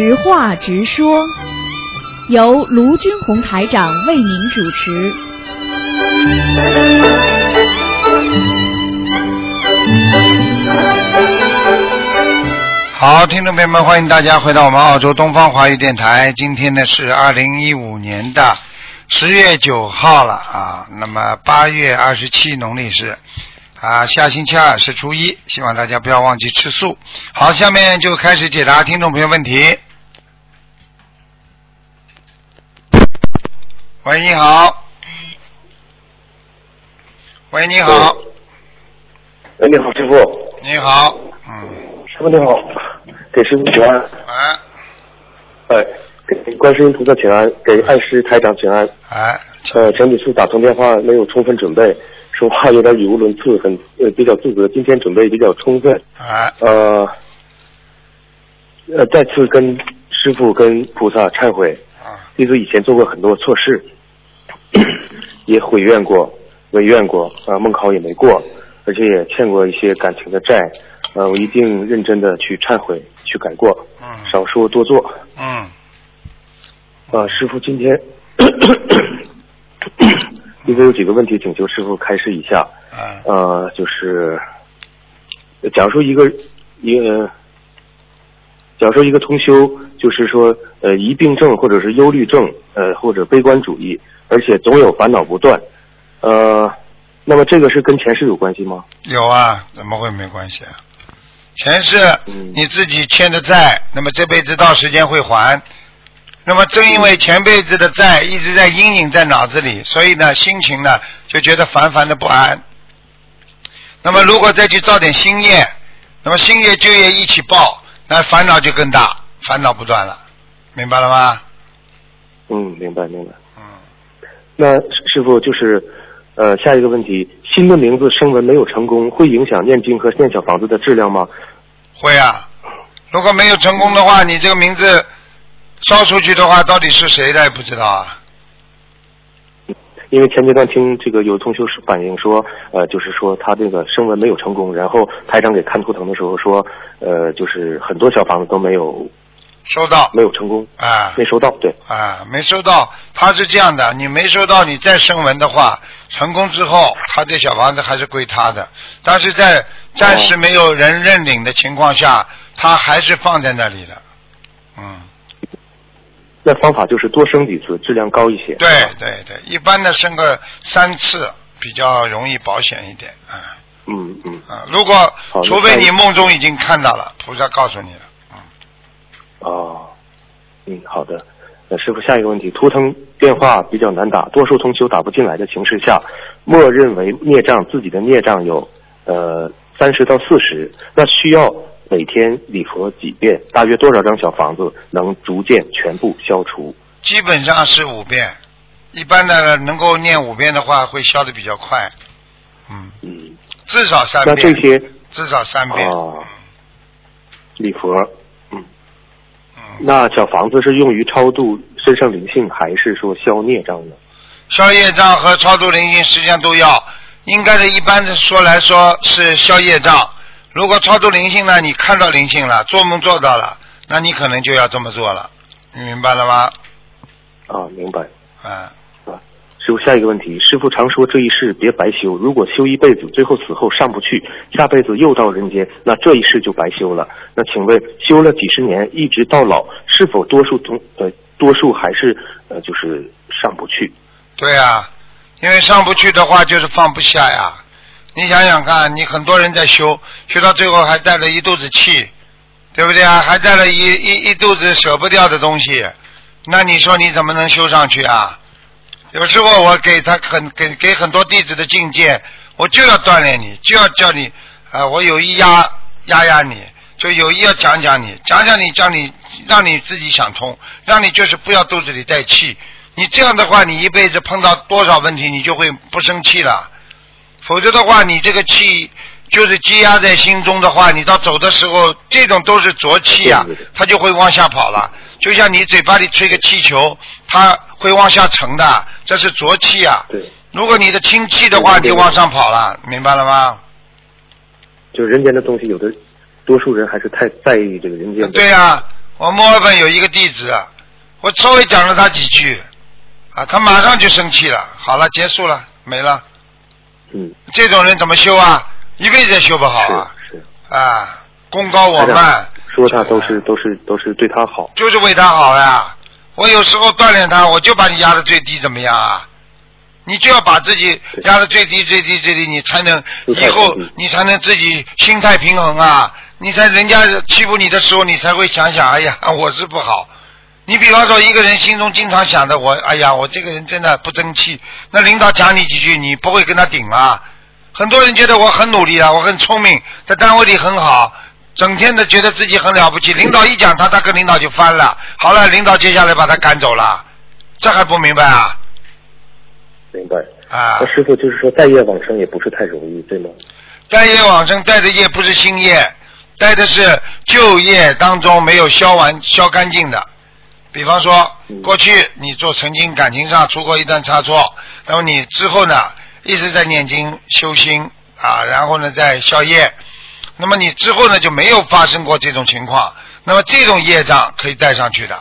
直话直说，由卢军红台长为您主持。好，听众朋友们，欢迎大家回到我们澳洲东方华语电台。今天呢是二零一五年的十月九号了啊，那么八月二十七农历是啊下星期二是初一，希望大家不要忘记吃素。好，下面就开始解答听众朋友问题。喂，你好。喂，你好，哎，你好，师傅。你好，嗯，师傅你好，给师傅请安。哎哎，给观世音菩萨请安，给爱师台长请安。哎，呃，前几次打通电话没有充分准备，说话有点语无伦次，很呃比较自责。今天准备比较充分，哎，呃，呃，再次跟师傅跟菩萨忏悔，啊，弟子以前做过很多错事，也悔怨过、违怨过，啊、梦考也没过，而且也欠过一些感情的债，呃，我一定认真的去忏悔、去改过，嗯，少说多做。嗯，啊，师傅，今天 因为有几个问题请求师傅开示一下。啊，呃，就是假如说一个一个，假如说一个通修，就是说呃疑病症或者是忧虑症，呃或者悲观主义，而且总有烦恼不断，呃，那么这个是跟前世有关系吗？有啊，怎么会没关系啊？前世嗯你自己欠的债，那么这辈子到时间会还。那么正因为前辈子的债一直在阴影在脑子里，所以呢，心情呢就觉得烦烦的不安。那么如果再去造点新业，那么新业旧业一起报，那烦恼就更大，烦恼不断了，明白了吗？嗯，明白明白。嗯，那师傅就是，呃，下一个问题，新的名字声纹没有成功，会影响念经和念小房子的质量吗？会啊。如果没有成功的话，你这个名字烧出去的话，到底是谁的也不知道啊。因为前阶段听这个有同学反映说，呃，就是说他这个声纹没有成功，然后台长给看图腾的时候说，呃，就是很多小房子都没有收到没有成功，啊没收到，对，啊，没收到。他是这样的，你没收到，你再声纹的话，成功之后，他这小房子还是归他的。但是在暂时没有人认领的情况下，他还是放在那里的。嗯，那方法就是多生几次，质量高一些。对对对，一般的生个三次比较容易保险一点。啊嗯嗯，啊，如果除非你梦中已经看到了，菩萨告诉你了。嗯，哦，嗯，好的。那师傅，下一个问题，图腾电话比较难打，多数同修打不进来的情势下，默认为孽障自己的孽障有呃三十到四十，那需要每天礼佛几遍，大约多少张小房子能逐渐全部消除？基本上是五遍，一般的能够念五遍的话，会消的比较快。嗯，嗯，至少三那遍。这些至少三遍。哦礼佛，嗯，嗯，那小房子是用于超度身上灵性，还是说消孽障呢？消业障和超度灵性实际上都要，应该的一般的说来说是消业障。如果超度灵性呢，你看到灵性了，做梦做到了，那你可能就要这么做了，你明白了吗？啊，明白。啊，啊，师傅，下一个问题，师傅常说这一世别白修，如果修一辈子，最后死后上不去，下辈子又到人间，那这一世就白修了。那请问，修了几十年，一直到老，是否多数同呃多数还是呃就是上不去？对啊，因为上不去的话就是放不下呀。你想想看，你很多人在修，修到最后还带了一肚子气，对不对啊？还带了一一一肚子舍不掉的东西，那你说你怎么能修上去啊？有时候我给他很给给很多弟子的境界，我就要锻炼你，就要叫你，啊、我有意压压压你，就有意要讲讲你，讲讲你，叫你让你自己想通，让你就是不要肚子里带气。你这样的话，你一辈子碰到多少问题，你就会不生气了。否则的话，你这个气就是积压在心中的话，你到走的时候，这种都是浊气啊它就会往下跑了。就像你嘴巴里吹个气球，它会往下沉的，这是浊气啊。对，如果你的清气的话，就往上跑了，明白了吗？就人间的东西，有的多数人还是太在意这个人间的。对啊、我墨尔本有一个弟子，我稍微讲了他几句，啊，他马上就生气了。好了，结束了，没了。嗯，这种人怎么修啊？一辈子也修不好啊！是是。啊，功高我台慢，说他都是都是都是对他好，就是为他好呀。我有时候锻炼他，我就把你压到最低，怎么样啊？你就要把自己压到最低、最低、最低，你才能以后你才能自己心态平衡啊！你才人家欺负你的时候，你才会想想，哎呀，我是不好。你比方说，一个人心中经常想着我，哎呀，我这个人真的不争气。那领导讲你几句，你不会跟他顶啊？很多人觉得我很努力啊，我很聪明，在单位里很好，整天的觉得自己很了不起。领导一讲他，他跟领导就翻了。好了，领导接下来把他赶走了，这还不明白啊？明白？啊那，师傅就是说待业往生也不是太容易，对吗？待业往生待的业不是新业，待的是旧业当中没有消完、消干净的。比方说，嗯过去你做曾经感情上出过一段差错，那么你之后呢一直在念经修心啊，然后呢在消业，那么你之后呢就没有发生过这种情况，那么这种业障可以带上去的。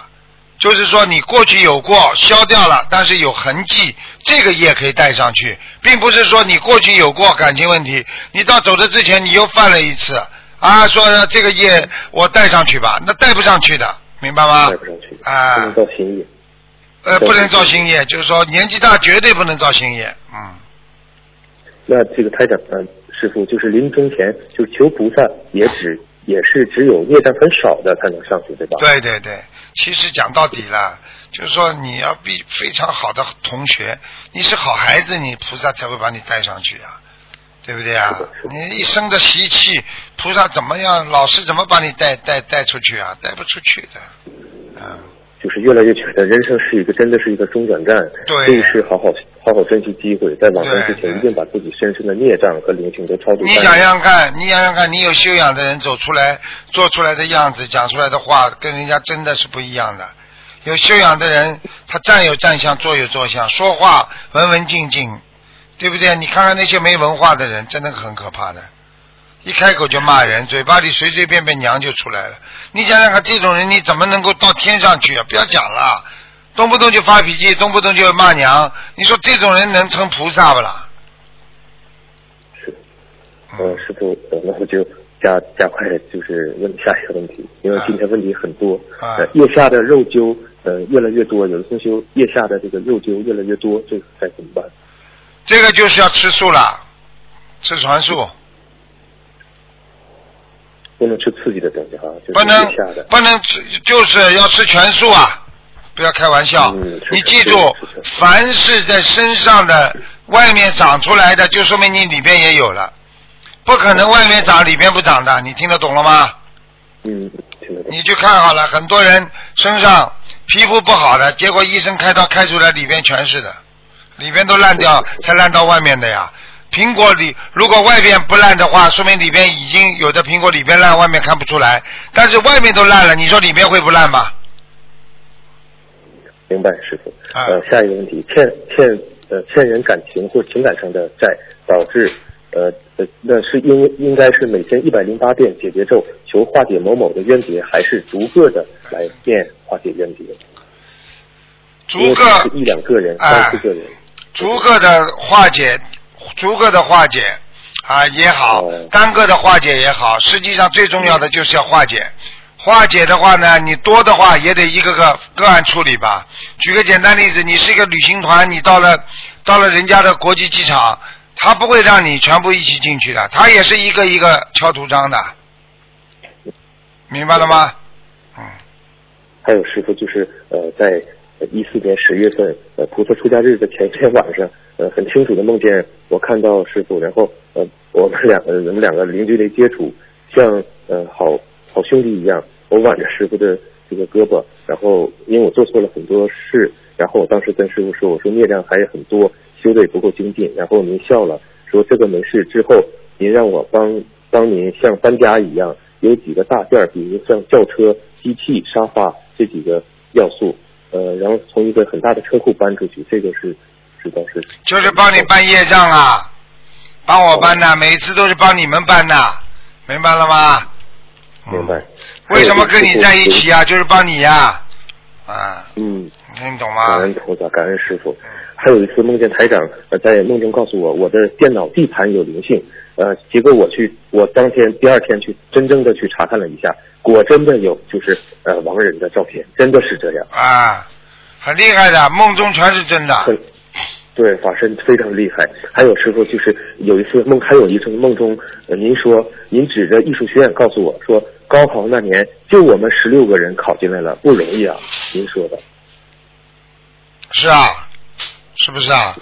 就是说你过去有过消掉了，但是有痕迹，这个业可以带上去，并不是说你过去有过感情问题，你到走的之前你又犯了一次啊，说这个业我带上去吧，那带不上去的，明白吗带？不上去，啊不能造新业。呃，不能造新业，就是说年纪大绝对不能造新业，嗯，那这个台长，嗯，师傅就是临终前就是求菩萨，也只 也是只有业障很少的才能上去，对吧？。对对对，其实讲到底了，就是说你要比非常好的同学，你是好孩子，你菩萨才会把你带上去啊，对不对啊你一生的习气，菩萨怎么样，老师怎么把你带带带出去啊？带不出去的，嗯，就是越来越觉得人生是一个真的是一个中转站，对这一世好好好好珍惜机会，在往生之前一定把自己深深的孽障和灵性都超度。你想想看，你想想看，你有修养的人走出来，做出来的样子，讲出来的话，跟人家真的是不一样的。有修养的人，他站有站相，坐有坐相，说话文文静静，对不对？你看看那些没文化的人，真的很可怕的，一开口就骂人，嘴巴里随随便便娘就出来了。你想想看，这种人你怎么能够到天上去啊？不要讲了，动不动就发脾气，动不动就骂娘，你说这种人能成菩萨不啦？是，呃，师傅，呃那我就加加快，就是问下一个问题，因为今天问题很多。啊呃，腋下的肉揪呃越来越多，有的同修腋下的这个肉揪越来越多，这个该怎么办？这个就是要吃素了，吃全素，不能吃刺激的东西哈，就是不能。不能吃，就是要吃全素啊！不要开玩笑，嗯你记住凡是在身上的外面长出来的，就说明你里边也有了，不可能外面长里边不长的，你听得懂了吗？嗯，听得懂。你去看好了，很多人身上皮肤不好的，结果医生开刀开出来里边全是的，里边都烂掉，才烂到外面的呀。苹果里如果外边不烂的话，说明里边已经有的苹果里边烂，外面看不出来。但是外面都烂了，你说里面会不烂吗？明白，师傅。啊呃，下一个问题，欠欠呃欠人感情或情感上的债，导致呃呃，那是应应该是每天一百零八遍解结咒，求化解某某的冤结，还是逐个的来念化解冤结？逐个是一两个人、哎三四个人，逐个的化解，逐个的化解啊也好哦，单个的化解也好，实际上最重要的就是要化解。化解的话呢，你多的话也得一个个个案处理吧。举个简单例子，你是一个旅行团，你到了到了人家的国际机场，他不会让你全部一起进去的，他也是一个一个敲图章的，明白了吗？嗯，还有师傅就是呃，在一四年十月份呃菩萨出家日的前一天晚上，呃很清楚的梦见我看到师傅，然后呃我们两个我们两个零距离接触，像呃好好兄弟一样，我挽着师傅的这个胳膊，然后因为我做错了很多事，然后我当时跟师傅说，我说孽障还很多，修的也不够精进，然后您笑了，说这个没事，之后您让我帮帮您像搬家一样，有几个大件，比如像轿车、机器、沙发这几个要素，呃，然后从一个很大的车库搬出去，这个是知道是就是帮你办业障啊，帮我办的，每一次都是帮你们办的，明白了吗？明白。为什么跟你在一起啊？就是帮你呀、啊，嗯，听懂吗感吗恩？菩萨，感恩师傅。还有一次梦见台长呃在梦中告诉我，我的电脑地盘有灵性，呃，结果我去，我当天第二天去真正的去查看了一下，果真的有就是呃亡人的照片，真的是这样。啊，很厉害的，梦中全是真的。很对，法身非常厉害。还有师傅，就是有一次梦，还有一次梦中，呃，您说您指着艺术学院告诉我说，高考那年就我们十六个人考进来了，不容易啊。您说的，是啊，是不是啊？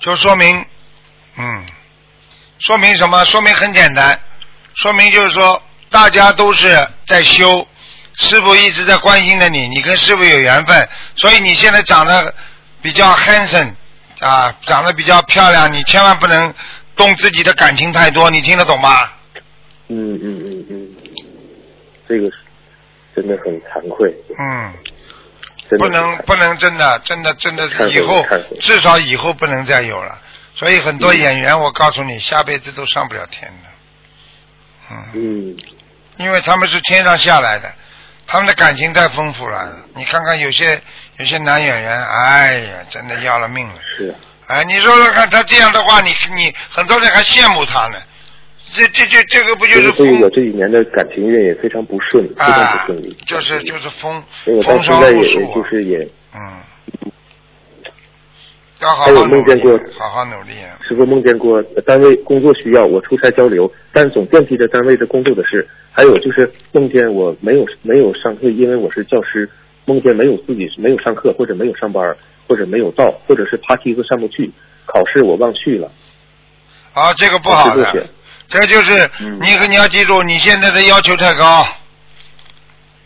就说明，嗯，说明什么？说明很简单，说明就是说大家都是在修，师傅一直在关心着你，你跟师傅有缘分，所以你现在长得比较 handsome 啊，长得比较漂亮，你千万不能动自己的感情太多，你听得懂吗？嗯嗯嗯嗯，这个是真的很惭愧，嗯。不能不能真的真的真的以后至少以后不能再有了。所以很多演员，我告诉你，下辈子都上不了天的。嗯，嗯因为他们是天上下来的，他们的感情太丰富了。你看看有些有些男演员，哎呀，真的要了命了。是啊，哎，你说说看，他这样的话，你你很多人还羡慕他呢。这这这这个不就是风所以我这几年的感情运也非常不顺，非常啊不顺利。？就是就是风我风霜无数啊。就是也嗯，要好还有好努梦见过，好好努力啊！师傅梦见过呃单位工作需要我出差交流，但总惦记着单位的工作的事。还有就是梦见我没有没有上课，因为我是教师，梦见没有自己没有上课，或者没有上班，或者没有到，或者是爬梯子上不去，考试我忘去了。啊，这个不好的我师傅写，这就是嗯你你要记住，你现在的要求太高。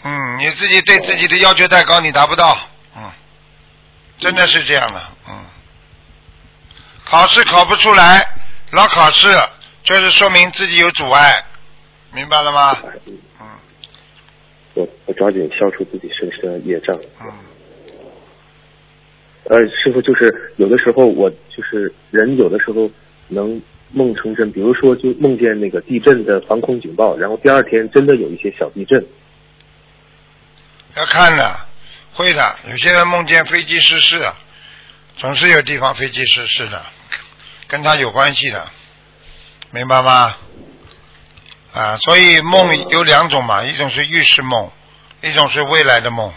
嗯，你自己对自己的要求太高，你达不到。嗯，真的是这样的。嗯，考试考不出来，老考试，就是说明自己有阻碍，明白了吗？嗯嗯我我抓紧消除自己身上的业障。嗯，呃，师傅就是有的时候我就是人有的时候能梦成真，比如说就梦见那个地震的防空警报，然后第二天真的有一些小地震。要看的，会的。有些人梦见飞机失事，总是有地方飞机失事的，跟他有关系的，明白吗？啊，所以梦有两种嘛，一种是预示梦，一种是未来的梦。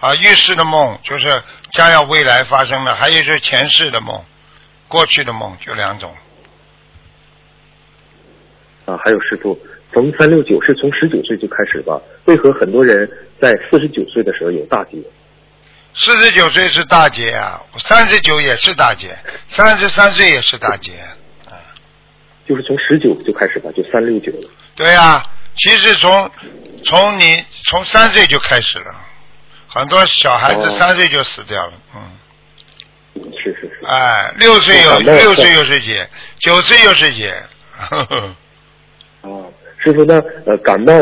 啊，预示的梦就是将要未来发生的，还有就是前世的梦，过去的梦，就两种。啊，还有师傅，逢三六九是从十九岁就开始吧？为何很多人在四十九岁的时候有大劫？四十九岁是大劫啊，三十九也是大劫，三十三岁也是大劫。啊，就是从十九就开始吧，就三六九了。对呀、其实从从你从三岁就开始了，很多小孩子哦三岁就死掉了，嗯，是是是。哎，六岁有六岁又是劫，九岁又是劫，呵呵啊，师傅，那呃感冒、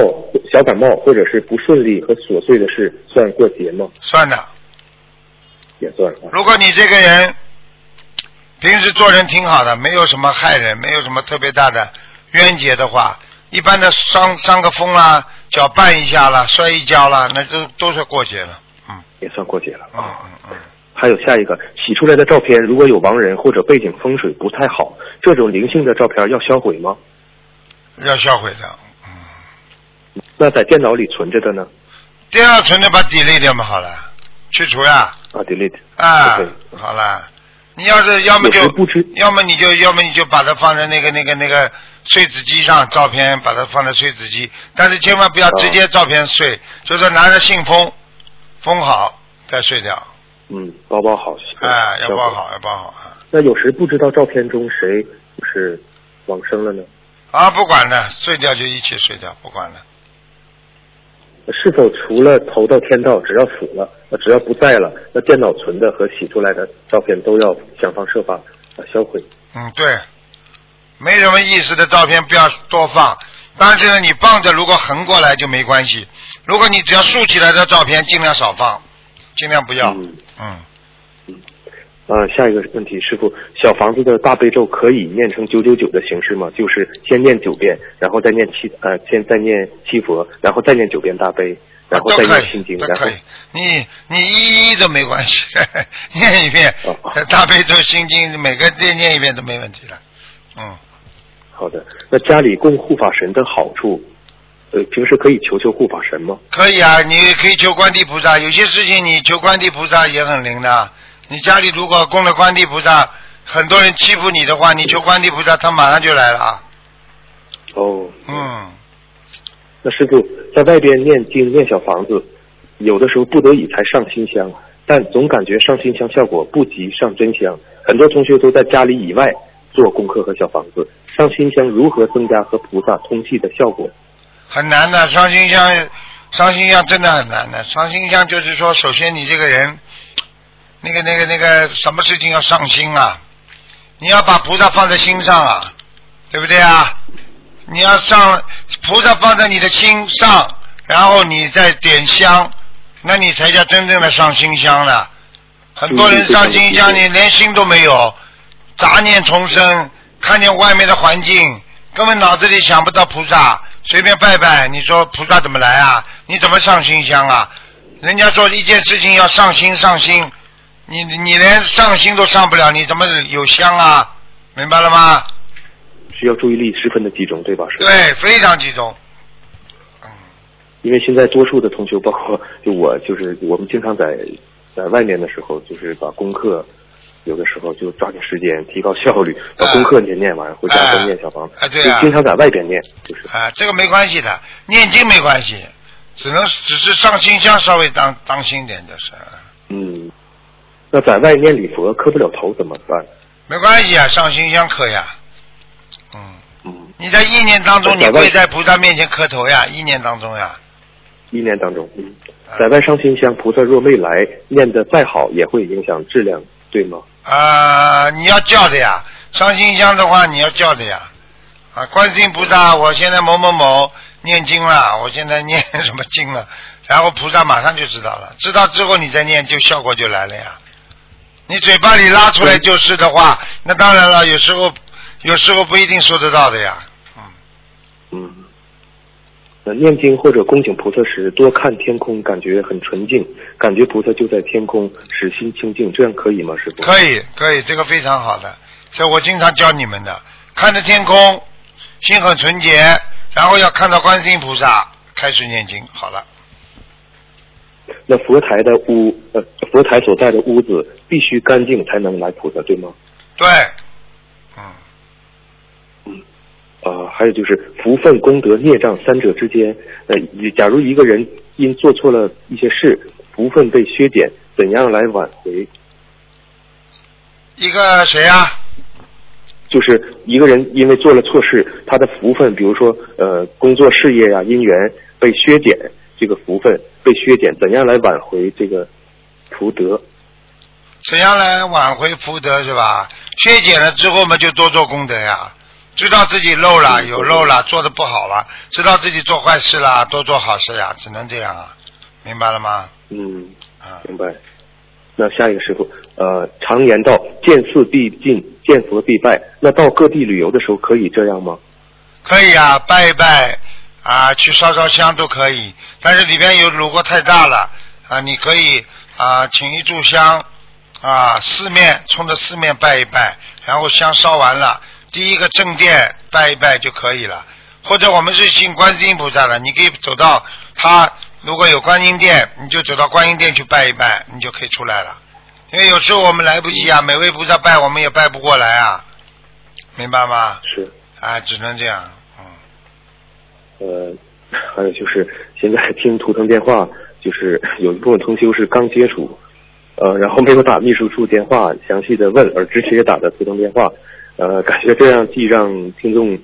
小感冒或者是不顺利和琐碎的事，算过节吗？算的。也算啊。如果你这个人平时做人挺好的，没有什么害人，没有什么特别大的冤结的话，一般的伤伤个风啦，脚绊一下啦，摔一跤啦，那都都是过节了。嗯也算过节了。嗯嗯嗯，还有下一个，洗出来的照片如果有亡人或者背景风水不太好，这种灵性的照片要销毁吗？要销毁的。那在电脑里存着的呢？电脑存着把 delete 掉嘛，好了，去除呀。啊，delete。啊好了，你要是要么就不知要么你就要么你就把它放在那个那个那个碎纸机上，照片把它放在碎纸机，但是千万不要直接照片碎，就是拿着信封封好再碎掉，嗯，包包好。哎，要包好，要包好啊。那有谁不知道照片中谁就是往生了呢？啊，不管了，碎掉就一起碎掉，不管了。是否除了投到天道，只要死了，呃只要不在了，那电脑存的和洗出来的照片都要想方设法啊销毁？嗯，对，没什么意思的照片不要多放，但是呢，你放着如果横过来就没关系，如果你只要竖起来的照片尽量少放，尽量不要。嗯嗯呃，下一个问题，师傅，小房子的大悲咒可以念成九九九的形式吗？就是先念九遍，然后再念七呃，先再念七佛，然后再念九遍大悲，然后再念心经，，然后。你你一一都没关系，念一遍大悲咒、心经，每个再念一遍都没问题了。嗯，好的。那家里供护法神的好处，呃，平时可以求求护法神吗？可以啊，你可以求观地菩萨，有些事情你求观地菩萨也很灵的。你家里如果供了观地菩萨，很多人欺负你的话，你求观地菩萨，他马上就来了啊。哦，嗯，那师傅在外边念经念小房子，有的时候不得已才上新香，但总感觉上新香效果不及上真香。很多同学都在家里以外做功课和小房子，上新香如何增加和菩萨通气的效果？很难的，上心香，上心香真的很难的。上心香就是说，首先你这个人，那个那个那个什么事情要上心啊，你要把菩萨放在心上啊，对不对啊？你要上菩萨放在你的心上，然后你再点香，那你才叫真正的上心香呢。很多人上心香，你连心都没有，杂念丛生，看见外面的环境，根本脑子里想不到菩萨，随便拜拜，你说菩萨怎么来啊？你怎么上心香啊？人家说一件事情要上心上心，你你连上心都上不了，你怎么有香啊？明白了吗？需要注意力十分的集中，对吧？对，非常集中。嗯，因为现在多数的同学，包括就我，就是我们经常在在外面的时候，就是把功课有的时候就抓紧时间提高效率，把功课先念完，回家再念小房子，哎对啊就经常在外边念，就是啊，这个没关系的，念经没关系，只能只是上心香稍微当当心点就是，嗯。那在外念礼佛磕不了头怎么办？没关系啊，上心香可呀。嗯，嗯，你在意念当中，你跪在菩萨面前磕头呀，意念当中呀。意念当中，嗯，啊在外上心香，菩萨若未来，念的再好也会影响质量，对吗？啊、你要叫的呀，上心香的话你要叫的呀。啊，观世音菩萨，我现在某某某念经了，我现在念 什么经了，然后菩萨马上就知道了，知道之后你再念，就效果就来了呀。你嘴巴里拉出来就是的话，那当然了，有时候有时候不一定说得到的呀。嗯，嗯。那念经或者恭请菩萨时，多看天空，感觉很纯净，感觉菩萨就在天空，使心清净，这样可以吗，师傅？可以可以，这个非常好的，这我经常教你们的，看着天空，心很纯洁，然后要看到观世音菩萨，开始念经，好了。那佛台的屋，呃，佛台所在的屋子必须干净才能来菩萨，对吗？对，嗯，呃，还有就是福分、功德、孽障三者之间，呃，假如一个人因做错了一些事，福分被削减，怎样来挽回？一个谁啊？就是一个人因为做了错事，他的福分，比如说呃工作事业呀、姻缘被削减，这个福分被削减，怎样来挽回这个福德？怎样来挽回福德是吧？削减了之后嘛，就多做功德呀。知道自己漏了，嗯有漏了，做的不好了，知道自己做坏事了，多做好事呀，只能这样啊，明白了吗？嗯，啊，明白。那下一个师傅，呃，常言道，见寺必进，见佛必拜。那到各地旅游的时候，可以这样吗？可以啊，拜一拜啊，去烧烧香都可以，但是里边有如果太大了啊，你可以啊，请一炷香啊，四面冲着四面拜一拜，然后香烧完了，第一个正殿拜一拜就可以了。或者我们是信观世音菩萨的，你可以走到他如果有观音殿，你就走到观音殿去拜一拜，你就可以出来了。因为有时候我们来不及啊，每位菩萨拜我们也拜不过来啊，明白吗？是。啊，只能这样，嗯。呃，还有就是现在听图腾电话，就是有一部分同修是刚接触，呃，然后没有打秘书处电话详细的问，而之前也打的图腾电话，呃，感觉这样既让听众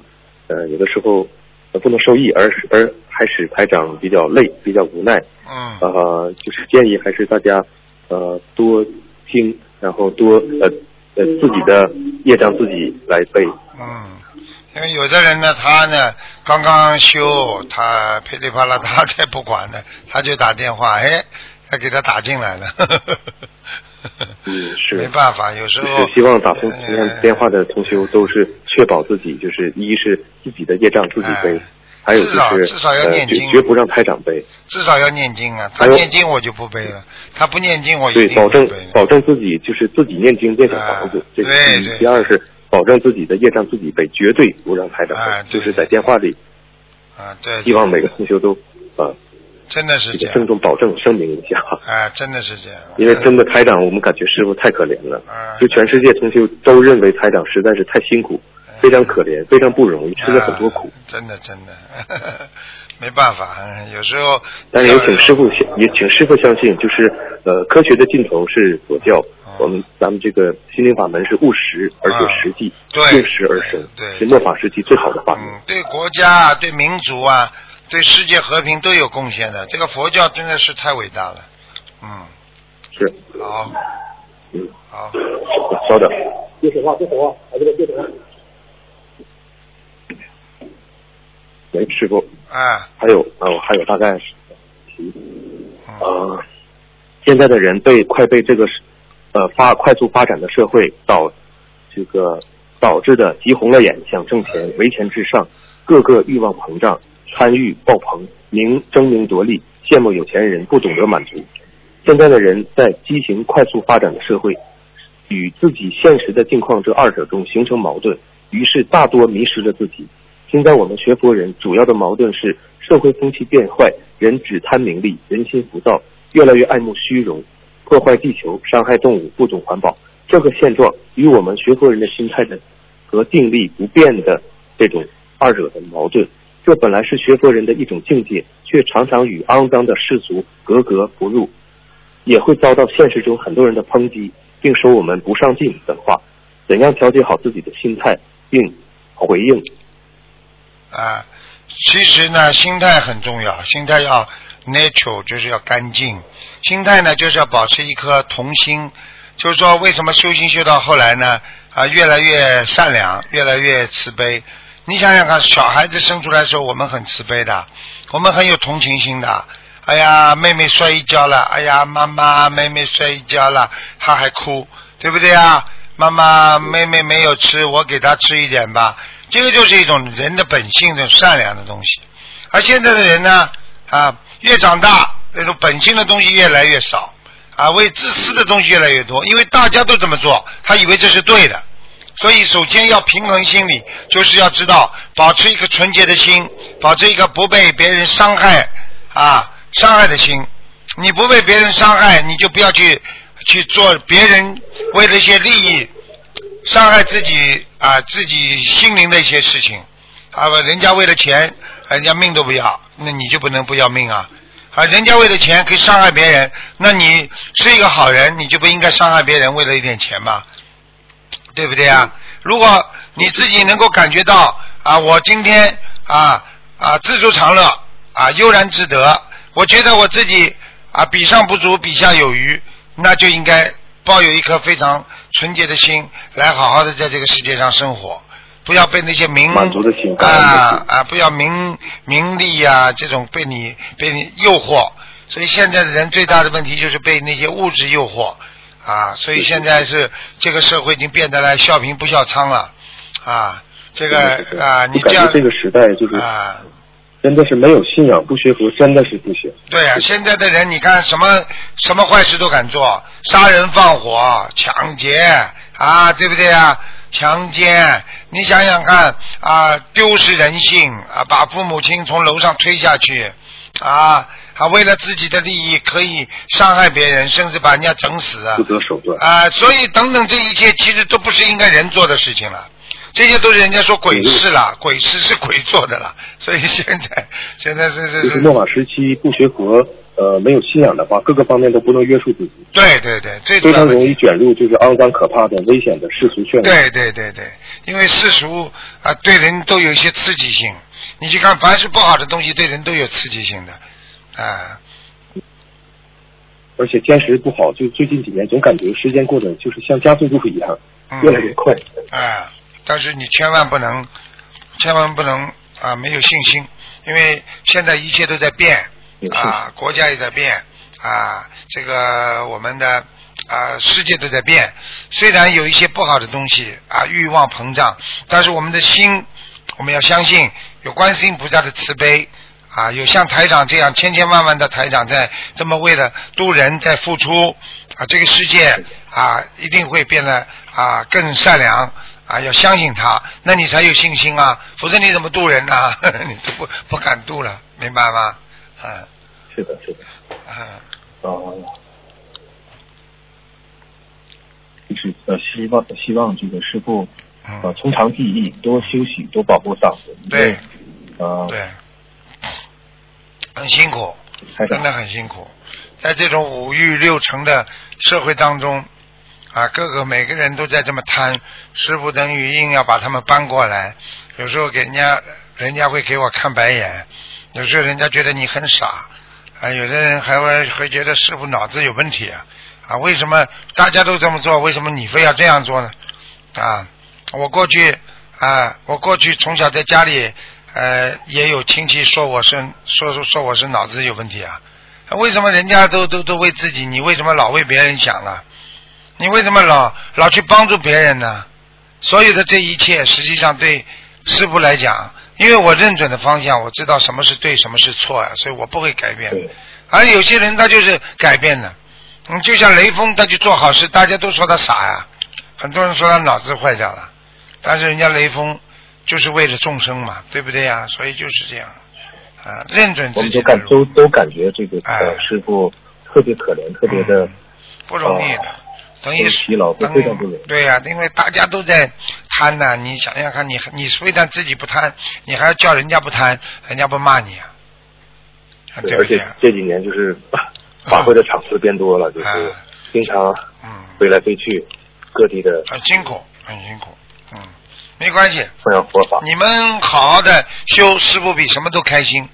呃有的时候呃不能受益，而使而还使排长比较累，比较无奈。嗯，呃，就是建议还是大家呃多听，然后多呃呃自己的业障自己来背。嗯，因为有的人呢，他呢刚刚修，他噼里啪啦 他才不管呢，他就打电话，哎他给他打进来了。嗯，是没办法，有时候就是希望打通电话的同修都是确保自己，就是一是自己的业障自己背哎，还有就至少是至少要呃念经绝绝不让台长背，至少要念经啊，他念经我就不背了，他不念经我一对，定保证。保证自己就是自己念经变成房子哎，这是第一对对。第二是保证自己的业障自己背，绝对不让台长就是在电话里，啊，对，希望每个同学都啊真的是这样，郑重保证声明一下。啊，真的是这样。因为真的台长，我们感觉师傅太可怜了。嗯，就全世界同学都认为台长实在是太辛苦，非常可怜，非常不容易，吃了很多苦。啊真的真的，没办法，嗯 有时候。但是也请师傅相，也请师傅相信，就是呃，科学的尽头是佛教，我们咱们这个心灵法门是务实而且实际，啊对应时而生，对是末法时期最好的法门。嗯，对国家啊，对民族啊，对世界和平都有贡献的。这个佛教真的是太伟大了。嗯，是，好，嗯，好，稍等。接手话，接手话，把这个接手话。喂，师傅，哎，还有呃，还有大概现在的人被快被这个呃发快速发展的社会导这个导致的急红了眼，想挣钱，为钱至上，个个欲望膨胀，贪欲爆棚，名争名夺利，羡慕有钱人不懂得满足。现在的人在畸形快速发展的社会，与自己现实的境况这二者中形成矛盾，于是大多迷失了自己。现在我们学佛人主要的矛盾是社会风气变坏，人只贪名利，人心浮躁，越来越爱慕虚荣，破坏地球，伤害动物，不懂环保。这个现状与我们学佛人的心态的和定力不变的这种二者的矛盾，这本来是学佛人的一种境界，却常常与肮脏的世俗格格不入，也会遭到现实中很多人的抨击，并说我们不上进等话。怎样调节好自己的心态，并回应啊，其实呢，心态很重要，心态要 natural，就是要干净。心态呢，就是要保持一颗童心。就是说，为什么修行修到后来呢？啊，越来越善良，越来越慈悲。你想想看，小孩子生出来的时候，我们很慈悲的，我们很有同情心的。哎呀，妹妹摔一跤了，哎呀，妈妈，妹妹摔一跤了，她还哭，对不对啊？妈妈，妹妹没有吃，我给她吃一点吧。这个就是一种人的本性，的善良的东西。而现在的人呢，啊，越长大，这种本性的东西越来越少，啊，为自私的东西越来越多，因为大家都这么做，他以为这是对的。所以，首先要平衡心理，就是要知道保持一颗纯洁的心，保持一个不被别人伤害啊伤害的心。你不被别人伤害，你就不要去去做别人为了一些利益伤害自己啊自己心灵的一些事情啊，人家为了钱，人家命都不要，那你就不能不要命啊？啊，人家为了钱可以伤害别人，那你是一个好人，你就不应该伤害别人，为了一点钱嘛？对不对啊？如果你自己能够感觉到啊，我今天啊啊知足常乐啊悠然自得，我觉得我自己啊比上不足，比下有余，那就应该抱有一颗非常纯洁的心，来好好的在这个世界上生活，不要被那些名啊啊，不要名名利呀、这种被你被你诱惑。所以现在的人最大的问题就是被那些物质诱惑啊，所以现在是这个社会已经变得来笑贫不笑娼了啊，这个啊，你这样这个时代就是啊。真的是没有信仰不学佛，真的是不行。对啊，现在的人你看什么什么坏事都敢做，杀人放火、抢劫啊，对不对啊？强奸，你想想看啊，丢失人性啊，把父母亲从楼上推下去啊，还，为了自己的利益可以伤害别人，甚至把人家整死啊不择手段。啊，所以等等这一切其实都不是应该人做的事情了。这些都是人家说鬼事啦，鬼事是鬼做的啦，所以现在现在是是就是末法时期不学佛，呃，没有信仰的话，各个方面都不能约束自己，对对对，最主非常要问题。容易卷入就是肮脏可怕的、危险的世俗圈。对对对对，因为世俗啊，对人都有一些刺激性。你去看，凡是不好的东西，对人都有刺激性的，啊，而且坚持不好，就最近几年总感觉时间过得就是像加速度一样，嗯越来越快。啊，但是你千万不能，千万不能啊，没有信心，因为现在一切都在变啊，国家也在变啊，这个我们的啊世界都在变，虽然有一些不好的东西啊欲望膨胀，但是我们的心我们要相信有观世音菩萨的慈悲。啊，有像台长这样千千万万的台长在这么为了渡人在付出啊，这个世界啊一定会变得啊更善良啊，要相信他，那你才有信心啊，否则你怎么渡人呢？你都不不敢渡了，明白吗？啊，是的，是的，啊，哦、就是呃，希望希望这个师傅呃嗯，从长计议，多休息，多保护嗓子。对，啊，对，很辛苦，真的很辛苦，在这种五欲六尘的社会当中，啊，各个每个人都在这么贪，师傅等于硬要把他们搬过来，有时候给人家，人家会给我看白眼，有时候人家觉得你很傻，啊，有的人还会会觉得师傅脑子有问题啊，啊，为什么大家都这么做，为什么你非要这样做呢？啊，我过去啊，我过去从小在家里。呃，也有亲戚说我是说说说我是脑子有问题啊？为什么人家都都都为自己，你为什么老为别人想呢？你为什么老老去帮助别人呢？所有的这一切，实际上对师傅来讲，因为我认准的方向，我知道什么是对，什么是错啊、所以我不会改变。对，而有些人他就是改变了，嗯，就像雷锋，他去做好事，大家都说他傻呀，很多人说他脑子坏掉了，但是人家雷锋就是为了众生嘛，对不对呀？所以就是这样，啊，认准自己的都感都，都感觉这个哎呃师傅特别可怜，特别的嗯不容易等于很疲劳等非常不容易对呀、因为大家都在贪呐、你想想看，你你非但自己不贪，你还要叫人家不贪，人家不骂你对不而且？这几年就是 法会的场次变多了，就是啊经常嗯，飞来飞去，各地的很辛苦，很辛苦，嗯，没关系，弘扬佛法。你们好好的修，师傅比什么都开心。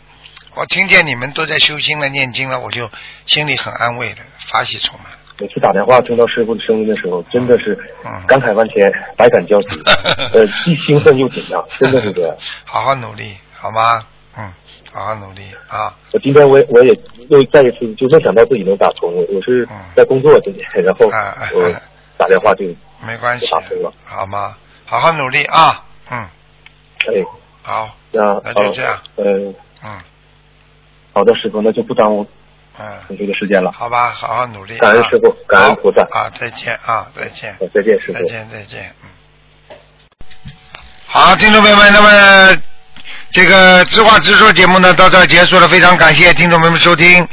我听见你们都在修心了、念经了，我就心里很安慰的，法喜充满。每次打电话听到师傅的声音的时候，真的是嗯感慨万千，百感交集，呃，既兴奋又紧张，真的是这样。好好努力，好吗？嗯，好好努力啊！我今天我也我也又再一次就没想到自己能打通，我我是嗯在工作今天，然后我啊打电话就没关系打通了，好吗？好好努力啊！嗯，哎，好，那那就这样呃，嗯好的，师傅，那就不耽误嗯，有这个时间了。好吧，好好努力。啊感恩师傅感恩菩萨啊！再见啊！再见。呃再见，师傅。再见，再见，嗯。好，听众朋友们，那么这个知话直说节目呢到这儿结束了，非常感谢听众朋友们收听。